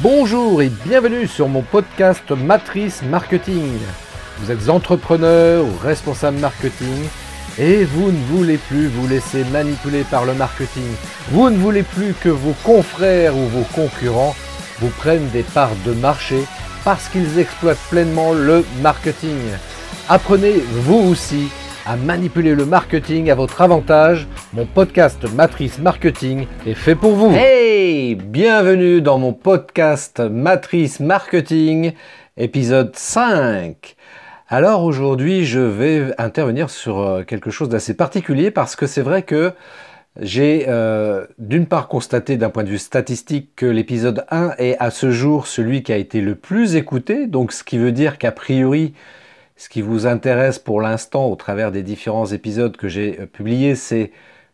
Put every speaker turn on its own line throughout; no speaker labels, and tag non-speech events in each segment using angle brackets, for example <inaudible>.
Bonjour et bienvenue sur mon podcast Matrice Marketing. Vous êtes entrepreneur ou responsable marketing et vous ne voulez plus vous laisser manipuler par le marketing. Vous ne voulez plus que vos confrères ou vos concurrents vous prennent des parts de marché parce qu'ils exploitent pleinement le marketing. Apprenez vous aussi à manipuler le marketing à votre avantage. Mon podcast Matrice Marketing est fait pour vous. Hey, bienvenue dans mon podcast Matrice Marketing, épisode 5. Alors aujourd'hui, je vais intervenir sur euh, quelque chose d'assez particulier parce que c'est vrai que j'ai euh, d'une part constaté d'un point de vue statistique que l'épisode 1 est à ce jour celui qui a été le plus écouté, donc ce qui veut dire qu'a priori ce qui vous intéresse pour l'instant au travers des différents épisodes que j'ai euh, publiés, c'est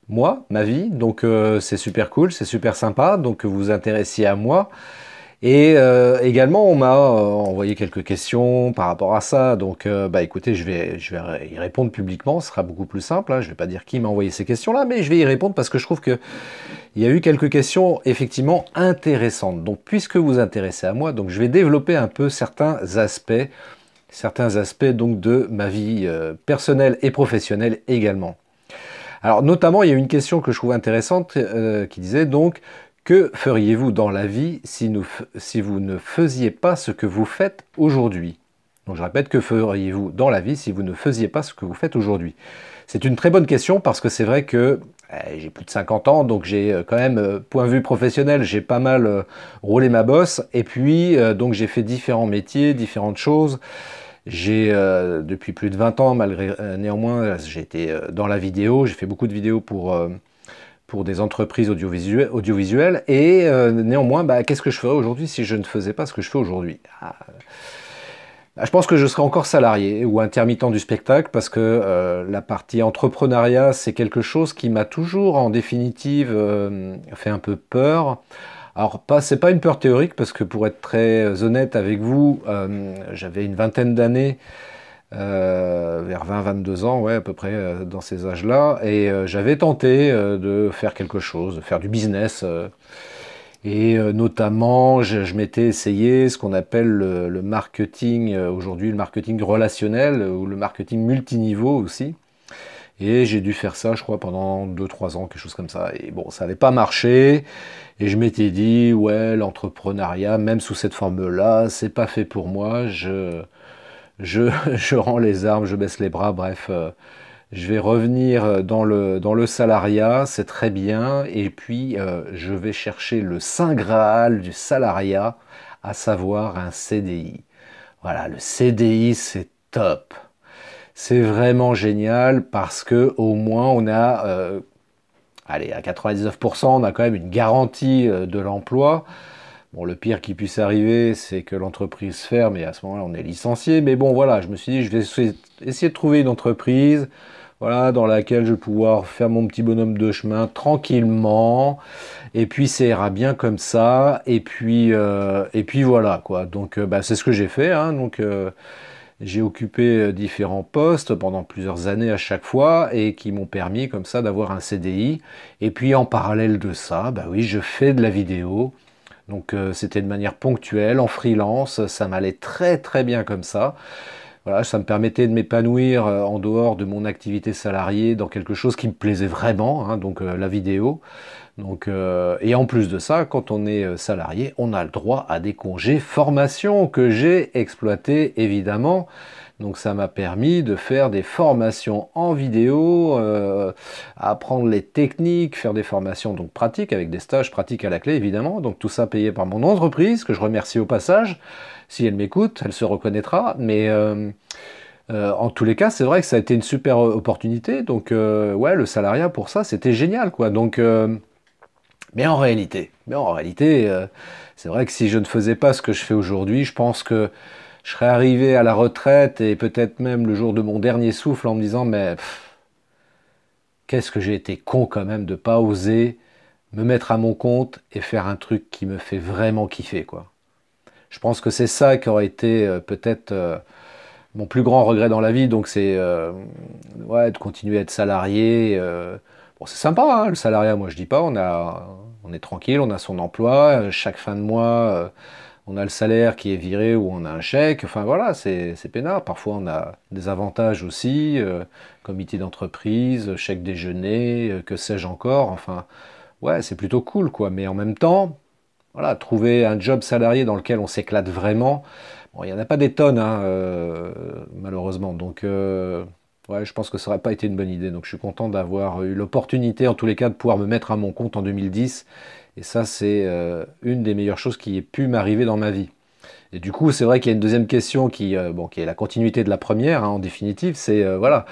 moi, ma vie. Donc euh, c'est super cool, c'est super sympa. Donc vous vous intéressiez à moi. Et euh, également, on m'a envoyé quelques questions par rapport à ça. Donc, bah écoutez, je vais, je vais y répondre publiquement. Ce sera beaucoup plus simple. Hein. Je ne vais pas dire qui m'a envoyé ces questions-là, mais je vais y répondre parce que je trouve que il y a eu quelques questions effectivement intéressantes. Donc, puisque vous vous intéressez à moi, donc je vais développer un peu certains aspects certains aspects donc de ma vie euh, personnelle et professionnelle également. Alors notamment, il y a une question que je trouve intéressante euh, qui disait donc que feriez-vous dans la vie si, vous ne faisiez pas ce que vous faites aujourd'hui? Donc je répète, que feriez-vous dans la vie si vous ne faisiez pas ce que vous faites aujourd'hui? C'est une très bonne question parce que c'est vrai que eh, j'ai plus de 50 ans, donc j'ai euh, quand même, point de vue professionnel, j'ai pas mal roulé ma bosse. Et puis, donc j'ai fait différents métiers, différentes choses. J'ai euh, depuis plus de 20 ans, malgré euh, néanmoins, j'ai été euh, dans la vidéo, j'ai fait beaucoup de vidéos pour, pour des entreprises audiovisuelles, et néanmoins, bah, qu'est-ce que je ferais aujourd'hui si je ne faisais pas ce que je fais aujourd'hui? Ah, bah, Je pense que je serais encore salarié ou intermittent du spectacle parce que la partie entrepreneuriat, c'est quelque chose qui m'a toujours, en définitive, fait un peu peur. Alors, pas, c'est pas une peur théorique, parce que pour être très honnête avec vous, euh, j'avais une vingtaine d'années, euh, vers 20-22 ans, ouais, à peu près euh, dans ces âges-là, et j'avais tenté de faire quelque chose, de faire du business. et notamment, je, m'étais essayé ce qu'on appelle le, le marketing, aujourd'hui le marketing relationnel, ou le marketing multiniveau aussi. Et j'ai dû faire ça, je crois, pendant 2-3 ans, quelque chose comme ça. Et bon, ça n'avait pas marché. Et je m'étais dit, ouais, l'entrepreneuriat, même sous cette forme-là, c'est pas fait pour moi. Je, je, <laughs> je rends les armes, je baisse les bras, bref. Euh, je vais revenir dans le, dans le salariat, c'est très bien. Et puis, euh, je vais chercher le saint Graal du salariat, à savoir un CDI. Voilà, le CDI, c'est top. C'est vraiment génial parce que au moins on a euh, allez, à 99%, on a quand même une garantie euh, de l'emploi. Bon, le pire qui puisse arriver, c'est que l'entreprise ferme et à ce moment-là, on est licencié. Mais bon, voilà, je me suis dit, je vais essayer de trouver une entreprise voilà, dans laquelle je vais pouvoir faire mon petit bonhomme de chemin tranquillement. Et puis, ça ira bien comme ça. Et puis, euh, et puis voilà, quoi. Donc, bah, c'est ce que j'ai fait. Hein, donc, j'ai occupé euh, différents postes pendant plusieurs années à chaque fois et qui m'ont permis comme ça d'avoir un CDI. Et puis en parallèle de ça, bah oui, je fais de la vidéo. Donc euh, c'était de manière ponctuelle, en freelance, ça m'allait très très bien comme ça. Voilà, ça me permettait de m'épanouir euh, en dehors de mon activité salariée dans quelque chose qui me plaisait vraiment, hein, donc la vidéo. Donc, euh, et en plus de ça, quand on est euh, salarié, on a le droit à des congés formation que j'ai exploité évidemment. Donc ça m'a permis de faire des formations en vidéo, euh, apprendre les techniques, faire des formations donc pratiques avec des stages pratiques à la clé évidemment. Donc tout ça payé par mon entreprise que je remercie au passage. Si elle m'écoute, elle se reconnaîtra. Mais en tous les cas, c'est vrai que ça a été une super opportunité. Donc ouais, le salariat pour ça, c'était génial quoi. Donc mais en réalité, mais en réalité, euh, c'est vrai que si je ne faisais pas ce que je fais aujourd'hui, je pense que je serais arrivé à la retraite et peut-être même le jour de mon dernier souffle en me disant mais qu'est-ce que j'ai été con quand même de pas oser me mettre à mon compte et faire un truc qui me fait vraiment kiffer quoi. Je pense que c'est ça qui aurait été euh, peut-être euh, mon plus grand regret dans la vie, donc c'est ouais, de continuer à être salarié. bon, c'est sympa hein, le salariat, moi je dis pas, on a On est tranquille, on a son emploi, chaque fin de mois, on a le salaire qui est viré ou on a un chèque. Enfin voilà, c'est peinard. Parfois on a des avantages aussi, euh, comité d'entreprise, chèque déjeuner, euh, que sais-je encore. Enfin, ouais, c'est plutôt cool quoi. Mais en même temps, voilà, trouver un job salarié dans lequel on s'éclate vraiment, bon, il n'y en a pas des tonnes, hein, euh, malheureusement. Donc, ouais, je pense que ça n'aurait pas été une bonne idée. Donc, je suis content d'avoir eu l'opportunité, en tous les cas, de pouvoir me mettre à mon compte en 2010 et ça, c'est euh, une des meilleures choses qui ait pu m'arriver dans ma vie. Et du coup, c'est vrai qu'il y a une deuxième question qui, euh, bon, qui est la continuité de la première, hein, en définitive, c'est euh, voilà,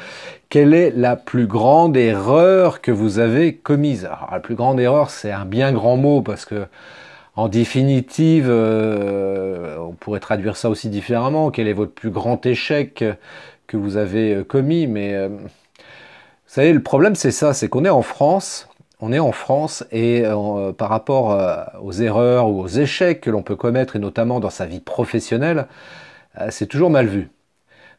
quelle est la plus grande erreur que vous avez commise? Alors, la plus grande erreur, c'est un bien grand mot parce que, en définitive, on pourrait traduire ça aussi différemment. Quel est votre plus grand échec que vous avez commis? Mais vous savez, le problème, c'est ça, c'est qu'on est en France on est en France et euh, par rapport euh, aux erreurs ou aux échecs que l'on peut commettre, et notamment dans sa vie professionnelle, euh, c'est toujours mal vu.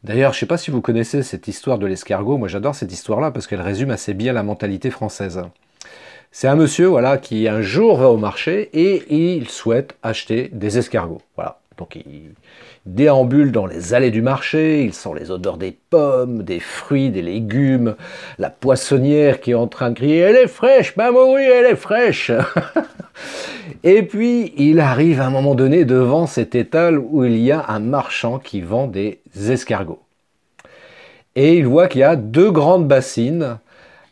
D'ailleurs, je ne sais pas si vous connaissez cette histoire de l'escargot. Moi, j'adore cette histoire-là parce qu'elle résume assez bien la mentalité française. C'est un monsieur, voilà, qui un jour va au marché et il souhaite acheter des escargots. Voilà. Donc, il, déambule dans les allées du marché, il sent les odeurs des pommes, des fruits, des légumes, la poissonnière qui est en train de crier Elle est fraîche, maman, oui, elle est fraîche <laughs> Et puis il arrive à un moment donné devant cet étal où il y a un marchand qui vend des escargots. Et il voit qu'il y a deux grandes bassines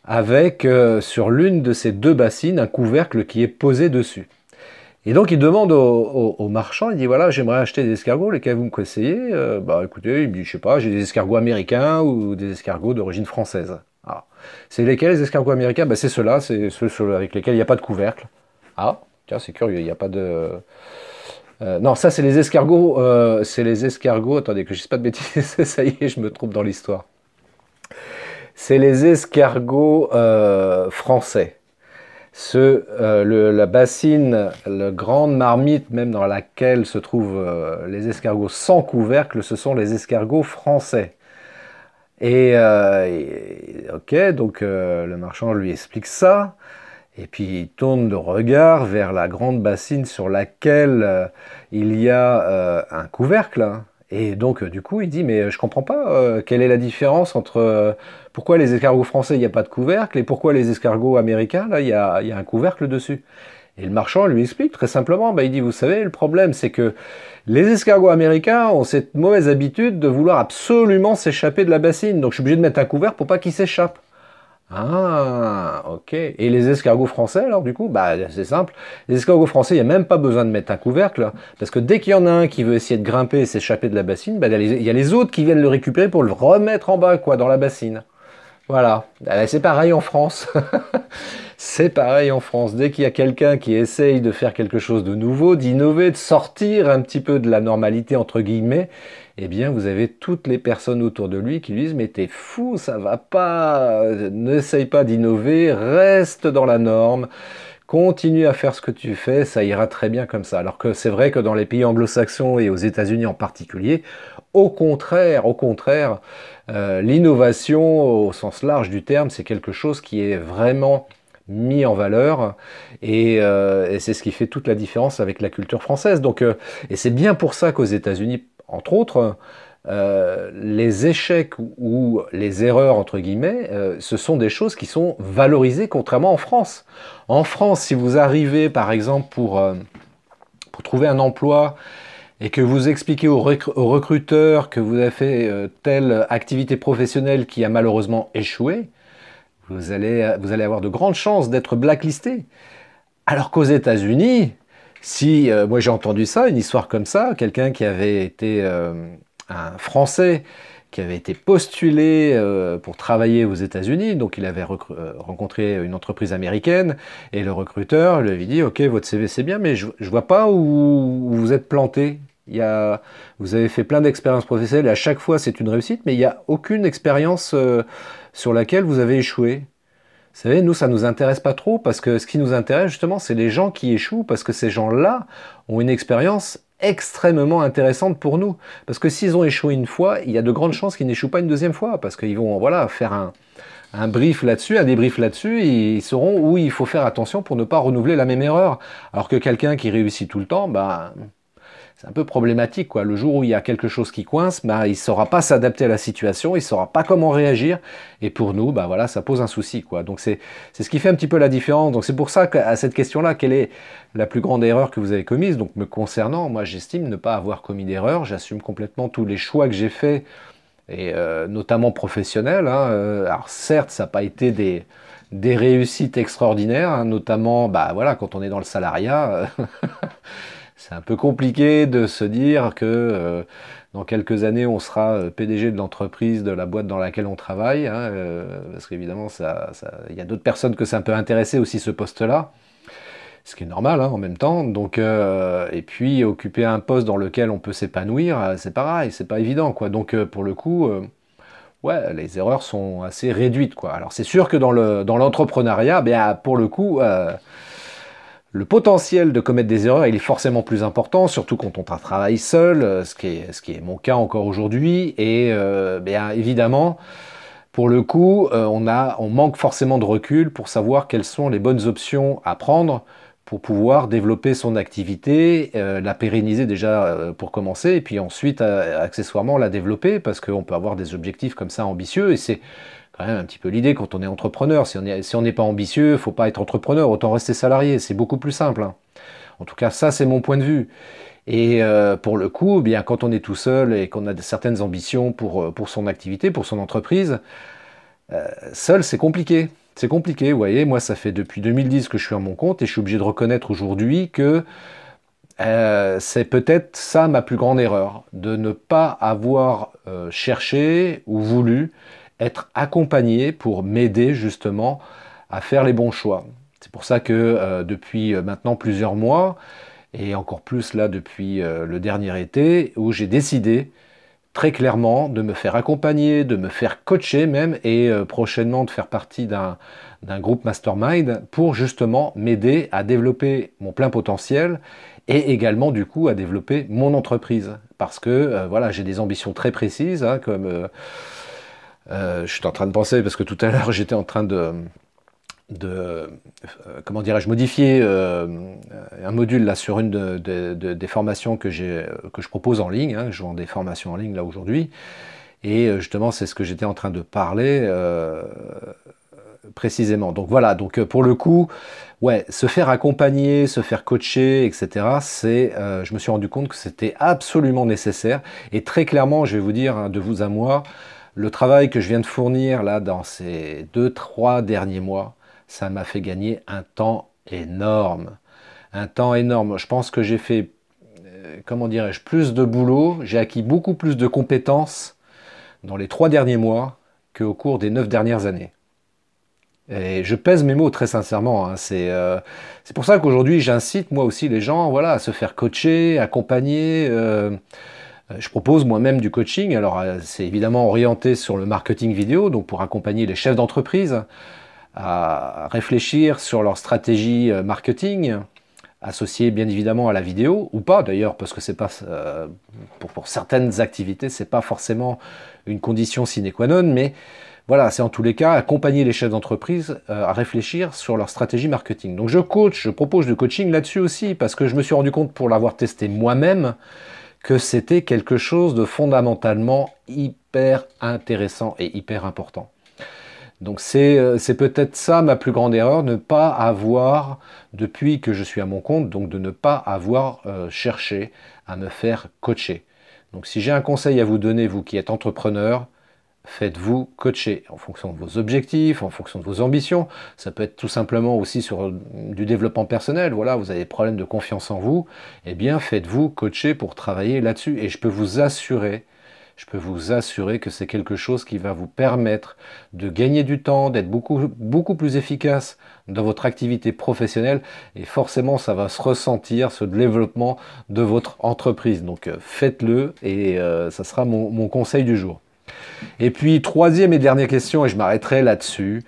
avec euh, sur l'une de ces deux bassines un couvercle qui est posé dessus. Et donc il demande au, marchand, il dit voilà, j'aimerais acheter des escargots, lesquels vous me conseillez? Euh, Bah écoutez, il me dit, je sais pas, j'ai des escargots américains ou des escargots d'origine française. Ah. C'est lesquels les escargots américains? Bah, C'est ceux-là, c'est ceux avec lesquels il n'y a pas de couvercle. Ah, tiens, c'est curieux, il n'y a pas de... Euh, non, ça c'est les escargots, euh, c'est les escargots, attendez que je ne dise pas de bêtises, <laughs> ça y est, je me trompe dans l'histoire. C'est les escargots français euh, la bassine, la grande marmite même dans laquelle se trouvent euh, les escargots sans couvercle, ce sont les escargots français. Et, euh, ok, donc le marchand lui explique ça, et puis il tourne le regard vers la grande bassine sur laquelle il y a un couvercle. Hein. Et donc, du coup, il dit, mais je comprends pas, quelle est la différence entre pourquoi les escargots français, il n'y a pas de couvercle, et pourquoi les escargots américains, là, il y a, un couvercle dessus Et le marchand lui explique très simplement, bah, il dit, vous savez, le problème, c'est que les escargots américains ont cette mauvaise habitude de vouloir absolument s'échapper de la bassine, donc je suis obligé de mettre un couvercle pour pas qu'ils s'échappent. Ah, ok. Et les escargots français, alors du coup, bah, c'est simple. Les escargots français, il n'y a même pas besoin de mettre un couvercle, parce que dès qu'il y en a un qui veut essayer de grimper et s'échapper de la bassine, bah, il y a les autres qui viennent le récupérer pour le remettre en bas, quoi, dans la bassine. Voilà, euh, c'est pareil en France. <laughs> c'est pareil en France. Dès qu'il y a quelqu'un qui essaye de faire quelque chose de nouveau, d'innover, de sortir un petit peu de la normalité entre guillemets, eh bien vous avez toutes les personnes autour de lui qui lui disent mais t'es fou, ça va pas, n'essaye pas d'innover, reste dans la norme. Continue à faire ce que tu fais, ça ira très bien comme ça. Alors que c'est vrai que dans les pays anglo-saxons et aux États-Unis en particulier, au contraire, au contraire, euh, l'innovation au sens large du terme, c'est quelque chose qui est vraiment mis en valeur euh, et, c'est ce qui fait toute la différence avec la culture française. Donc, euh, et c'est bien pour ça qu'aux États-Unis, entre autres, les échecs ou les erreurs entre guillemets, ce sont des choses qui sont valorisées contrairement en France. En France, si vous arrivez par exemple pour pour trouver un emploi et que vous expliquez au, recruteur que vous avez fait euh, telle activité professionnelle qui a malheureusement échoué, vous allez, vous allez avoir de grandes chances d'être blacklisté. Alors qu'aux États-Unis, si euh, moi j'ai entendu ça, une histoire comme ça, quelqu'un qui avait été euh, un Français qui avait été postulé pour travailler aux États-Unis, donc il avait rencontré une entreprise américaine et le recruteur lui avait dit ok votre CV c'est bien mais je, ne vois pas où vous êtes planté. Vous avez fait plein d'expériences professionnelles. À chaque fois c'est une réussite, mais il n'y a aucune expérience euh, sur laquelle vous avez échoué. Vous savez, nous, ça ne nous intéresse pas trop parce que ce qui nous intéresse justement, c'est les gens qui échouent parce que ces gens-là ont une expérience extrêmement intéressante pour nous. Parce que s'ils ont échoué une fois, il y a de grandes chances qu'ils n'échouent pas une deuxième fois parce qu'ils vont voilà, faire un, un brief là-dessus, un débrief là-dessus, ils sauront où il faut faire attention pour ne pas renouveler la même erreur. Alors que quelqu'un qui réussit tout le temps, ben, c'est un peu problématique. Quoi. Le jour où il y a quelque chose qui coince, bah, il ne saura pas s'adapter à la situation, il ne saura pas comment réagir. Et pour nous, bah, voilà, ça pose un souci. Quoi. Donc c'est ce qui fait un petit peu la différence. Donc c'est pour ça qu'à cette question-là, quelle est la plus grande erreur que vous avez commise? Donc me concernant, moi j'estime ne pas avoir commis d'erreur. J'assume complètement tous les choix que j'ai faits, et euh, notamment professionnels. Hein. Euh, alors certes, ça n'a pas été des des réussites extraordinaires, hein, notamment bah, voilà, quand on est dans le salariat. <laughs> c'est un peu compliqué de se dire que euh, dans quelques années, on sera euh, PDG de l'entreprise, de la boîte dans laquelle on travaille, hein, euh, parce qu'évidemment, il y a d'autres personnes que ça peut intéresser aussi ce poste-là, ce qui est normal hein, en même temps. Donc, et puis occuper un poste dans lequel on peut s'épanouir, c'est pareil, c'est pas évident, quoi. Donc, pour le coup, ouais, les erreurs sont assez réduites, quoi. Alors, c'est sûr que dans l'entrepreneuriat, le, dans pour le coup le potentiel de commettre des erreurs, il est forcément plus important, surtout quand on travaille seul, euh, ce qui est, mon cas encore aujourd'hui. Et euh, bien évidemment, pour le coup, euh, on manque forcément de recul pour savoir quelles sont les bonnes options à prendre pour pouvoir développer son activité, la pérenniser déjà pour commencer, et puis ensuite accessoirement la développer, parce qu'on peut avoir des objectifs comme ça ambitieux, et c'est quand même un petit peu l'idée quand on est entrepreneur. Si on n'est pas ambitieux, faut pas être entrepreneur, autant rester salarié. C'est beaucoup plus simple. Hein. En tout cas, ça, c'est mon point de vue. Et euh, pour le coup, eh bien, quand on est tout seul et qu'on a certaines ambitions pour, euh, pour son activité, pour son entreprise, euh, seul, c'est compliqué. C'est compliqué, vous voyez. Moi, ça fait depuis 2010 que je suis à mon compte et je suis obligé de reconnaître aujourd'hui que c'est peut-être ça ma plus grande erreur, de ne pas avoir cherché ou voulu être accompagné pour m'aider justement à faire les bons choix. C'est pour ça que euh, depuis euh, maintenant plusieurs mois, et encore plus là depuis euh, le dernier été, où j'ai décidé très clairement de me faire accompagner, de me faire coacher même, et prochainement de faire partie d'un groupe mastermind pour justement m'aider à développer mon plein potentiel et également du coup à développer mon entreprise. Parce que voilà, j'ai des ambitions très précises, hein, comme je suis en train de penser, parce que tout à l'heure <laughs> j'étais en train de, de euh, comment dirais-je, modifier euh, un module là sur une des formations que, que je propose en ligne. Hein, je vends des formations en ligne là aujourd'hui. Et justement, c'est ce que j'étais en train de parler précisément. Donc voilà, donc pour le coup, ouais, se faire accompagner, se faire coacher, etc. C'est, je me suis rendu compte que c'était absolument nécessaire. Et très clairement, je vais vous dire hein, de vous à moi, le travail que je viens de fournir là dans ces deux, trois derniers mois, ça m'a fait gagner un temps énorme. Un temps énorme. Je pense que j'ai fait, euh, comment dirais-je, plus de boulot, j'ai acquis beaucoup plus de compétences dans les trois derniers mois qu'au cours des neuf dernières années. Et je pèse mes mots très sincèrement. Hein. Euh, c'est pour ça qu'aujourd'hui j'incite moi aussi les gens voilà, à se faire coacher, accompagner. Euh, je propose moi-même du coaching. Alors, euh, c'est évidemment orienté sur le marketing vidéo, donc pour accompagner les chefs d'entreprise à réfléchir sur leur stratégie euh, marketing, associée bien évidemment à la vidéo, ou pas d'ailleurs, parce que c'est pas pour, certaines activités, c'est pas forcément une condition sine qua non, mais voilà, c'est en tous les cas accompagner les chefs d'entreprise à réfléchir sur leur stratégie marketing. Donc je coach, je propose du coaching là-dessus aussi, parce que je me suis rendu compte pour l'avoir testé moi-même, que c'était quelque chose de fondamentalement hyper intéressant et hyper important. Donc euh, c'est peut-être ça ma plus grande erreur, ne pas avoir, depuis que je suis à mon compte, donc de ne pas avoir euh, cherché à me faire coacher. Donc si j'ai un conseil à vous donner, vous qui êtes entrepreneur, faites-vous coacher en fonction de vos objectifs, en fonction de vos ambitions. Ça peut être tout simplement aussi sur du développement personnel. Voilà, vous avez des problèmes de confiance en vous. Eh bien, faites-vous coacher pour travailler là-dessus. Et je peux vous assurer, je peux vous assurer que c'est quelque chose qui va vous permettre de gagner du temps, d'être beaucoup, beaucoup plus efficace dans votre activité professionnelle. Et forcément, ça va se ressentir, ce développement de votre entreprise. Donc, euh, faites-le et euh, ça sera mon conseil du jour. Et puis, troisième et dernière question, et je m'arrêterai là-dessus,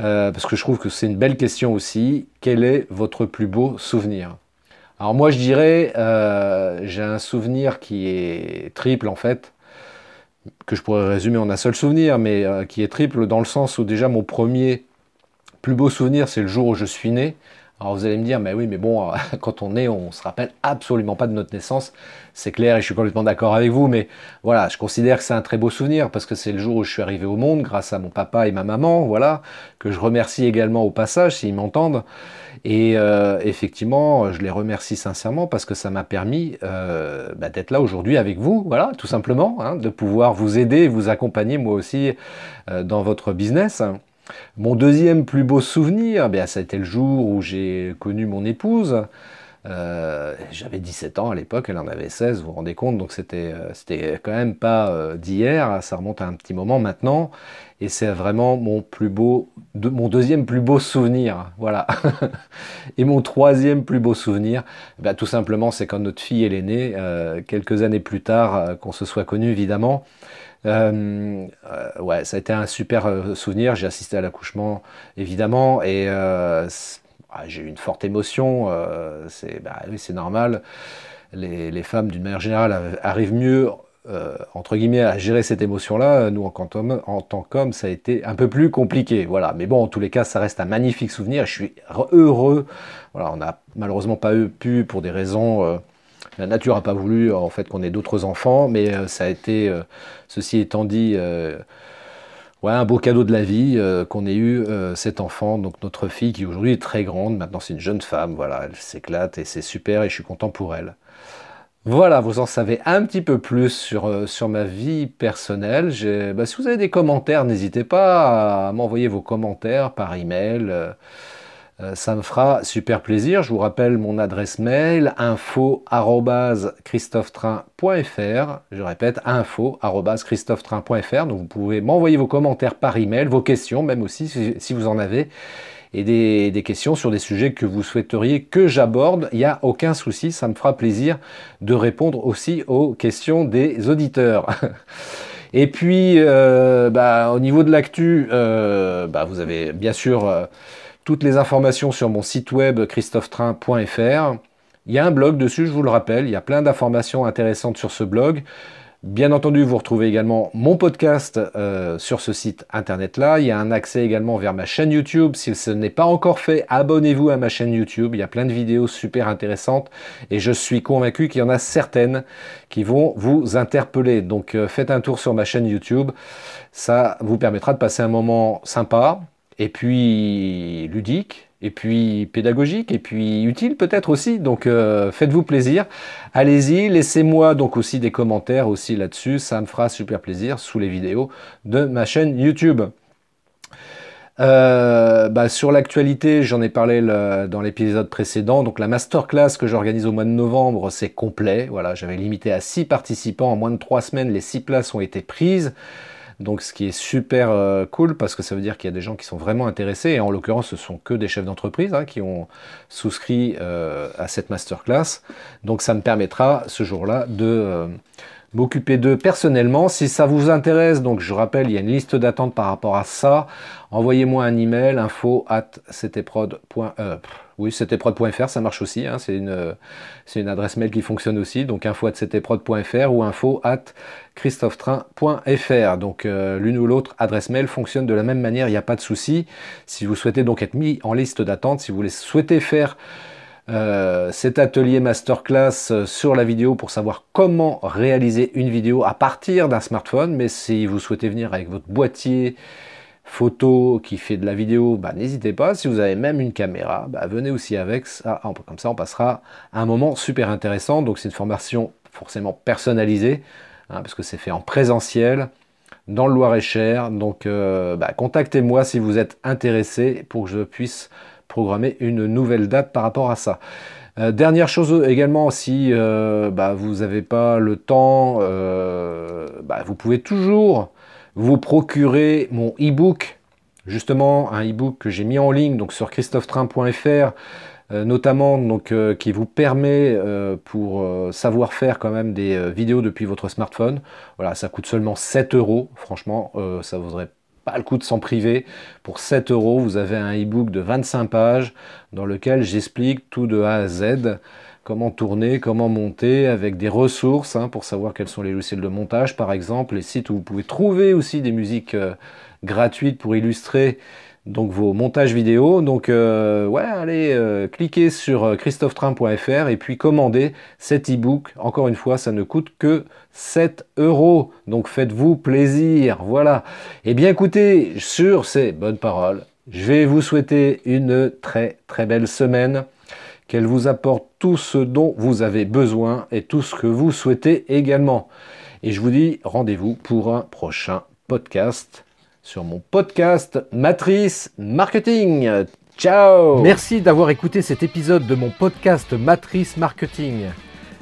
euh, parce que je trouve que c'est une belle question aussi. Quel est votre plus beau souvenir? Alors moi, je dirais, euh, j'ai un souvenir qui est triple en fait. que je pourrais résumer en un seul souvenir, mais qui est triple dans le sens où déjà mon premier plus beau souvenir, c'est le jour où je suis né. Alors vous allez me dire, mais oui, mais bon, <laughs> quand on est, on se rappelle absolument pas de notre naissance. C'est clair et je suis complètement d'accord avec vous, mais voilà, je considère que c'est un très beau souvenir parce que c'est le jour où je suis arrivé au monde grâce à mon papa et ma maman, voilà, que je remercie également au passage s'ils m'entendent. Et euh, effectivement, je les remercie sincèrement parce que ça m'a permis euh, bah, d'être là aujourd'hui avec vous, voilà, tout simplement, hein, de pouvoir vous aider, vous accompagner moi aussi euh, dans votre business. Mon deuxième plus beau souvenir, bien, ça a été le jour où j'ai connu mon épouse. Euh, j'avais 17 ans à l'époque, elle en avait 16, vous vous rendez compte, donc c'était euh, quand même pas euh, d'hier, ça remonte à un petit moment maintenant, et c'est vraiment mon plus beau, mon deuxième plus beau souvenir, voilà. <laughs> et mon troisième plus beau souvenir, ben, tout simplement, c'est quand notre fille est née, quelques années plus tard, qu'on se soit connu évidemment. Ouais, ça a été un super souvenir. J'ai assisté à l'accouchement, évidemment, et ah, j'ai eu une forte émotion. c'est bah, c'est normal. Les, femmes, d'une manière générale, arrivent mieux entre guillemets, à gérer cette émotion-là, nous, en, tant qu'hommes, ça a été un peu plus compliqué. Voilà. Mais bon, en tous les cas, ça reste un magnifique souvenir. Je suis heureux. Voilà, on n'a malheureusement pas pu, pour des raisons la nature n'a pas voulu en fait qu'on ait d'autres enfants, mais euh, ça a été, euh, ceci étant dit, euh, ouais, un beau cadeau de la vie qu'on ait eu cet enfant, donc notre fille qui aujourd'hui est très grande, maintenant c'est une jeune femme, voilà, elle s'éclate et c'est super et je suis content pour elle. Voilà, vous en savez un petit peu plus sur, sur ma vie personnelle. Bah, si vous avez des commentaires, n'hésitez pas à m'envoyer vos commentaires par email. Euh, ça me fera super plaisir. Je vous rappelle mon adresse mail info@christophetrain.fr. Je répète info@christophetrain.fr. Donc vous pouvez m'envoyer vos commentaires par email, vos questions même aussi si, vous en avez et des, questions sur des sujets que vous souhaiteriez que j'aborde. Il n'y a aucun souci, ça me fera plaisir de répondre aussi aux questions des auditeurs. <laughs> Et puis, euh, bah, au niveau de l'actu, euh, bah, vous avez bien sûr toutes les informations sur mon site web christophetrain.fr. Il y a un blog dessus, je vous le rappelle, il y a plein d'informations intéressantes sur ce blog. Bien entendu, vous retrouvez également mon podcast euh, sur ce site internet-là. Il y a un accès également vers ma chaîne YouTube. Si ce n'est pas encore fait, abonnez-vous à ma chaîne YouTube. Il y a plein de vidéos super intéressantes et je suis convaincu qu'il y en a certaines qui vont vous interpeller. Donc euh, faites un tour sur ma chaîne YouTube. Ça vous permettra de passer un moment sympa, et puis ludique, et puis pédagogique, et puis utile peut-être aussi. Donc euh, faites-vous plaisir, allez-y, laissez-moi donc aussi des commentaires aussi là-dessus, ça me fera super plaisir sous les vidéos de ma chaîne YouTube. Euh, bah, sur l'actualité, j'en ai parlé dans l'épisode précédent. Donc la masterclass que j'organise au mois de novembre, c'est complet. Voilà, j'avais limité à 6 participants. En moins de 3 semaines, les 6 places ont été prises. Donc ce qui est super euh, cool parce que ça veut dire qu'il y a des gens qui sont vraiment intéressés et en l'occurrence ce sont que des chefs d'entreprise hein, qui ont souscrit euh, à cette masterclass. Donc ça me permettra ce jour-là de euh, m'occuper d'eux personnellement. Si ça vous intéresse, donc je rappelle, il y a une liste d'attente par rapport à ça. Envoyez-moi un email info at oui, ctprod.fr, ça marche aussi. Hein, c'est une, adresse mail qui fonctionne aussi. Donc info at ctprod.fr ou info at christophetrain.fr. Donc euh, l'une ou l'autre adresse mail fonctionne de la même manière, il n'y a pas de souci. Si vous souhaitez donc être mis en liste d'attente, si vous souhaitez faire euh, cet atelier masterclass euh, sur la vidéo pour savoir comment réaliser une vidéo à partir d'un smartphone, mais si vous souhaitez venir avec votre boîtier, photo, qui fait de la vidéo, bah, n'hésitez pas. Si vous avez même une caméra, bah, venez aussi avec. Ça, comme ça, on passera un moment super intéressant. Donc, c'est une formation forcément personnalisée, hein, parce que c'est fait en présentiel dans le Loir-et-Cher. Donc, euh, bah, contactez-moi si vous êtes intéressé pour que je puisse programmer une nouvelle date par rapport à ça. Euh, dernière chose également, si euh, vous n'avez pas le temps, vous pouvez toujours vous procurez mon e-book, justement un e-book que j'ai mis en ligne donc sur christophetrain.fr, euh, notamment donc, euh, qui vous permet euh, pour savoir faire quand même des vidéos depuis votre smartphone. Voilà, ça coûte seulement 7 euros. Franchement, ça vaudrait pas le coup de s'en priver. Pour 7 euros, vous avez un e-book de 25 pages dans lequel j'explique tout de A à Z comment tourner, comment monter, avec des ressources hein, pour savoir quels sont les logiciels de montage, par exemple, les sites où vous pouvez trouver aussi des musiques euh, gratuites pour illustrer donc vos montages vidéo. Donc euh, ouais, allez euh, cliquez sur christophetrain.fr et puis commandez cet e-book. Encore une fois, ça ne coûte que 7 euros. Donc faites-vous plaisir. Voilà. Et eh bien écoutez, sur ces bonnes paroles, je vais vous souhaiter une très très belle semaine qu'elle vous apporte tout ce dont vous avez besoin et tout ce que vous souhaitez également. Et je vous dis rendez-vous pour un prochain podcast sur mon podcast Matrice Marketing. Ciao Merci d'avoir écouté cet épisode de mon podcast Matrice Marketing.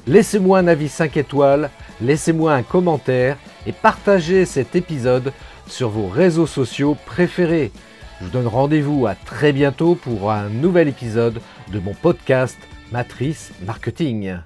Laissez-moi un avis 5 étoiles, laissez-moi un commentaire et partagez cet épisode sur vos réseaux sociaux préférés. Je vous donne rendez-vous à très bientôt pour un nouvel épisode de mon podcast Matrice Marketing.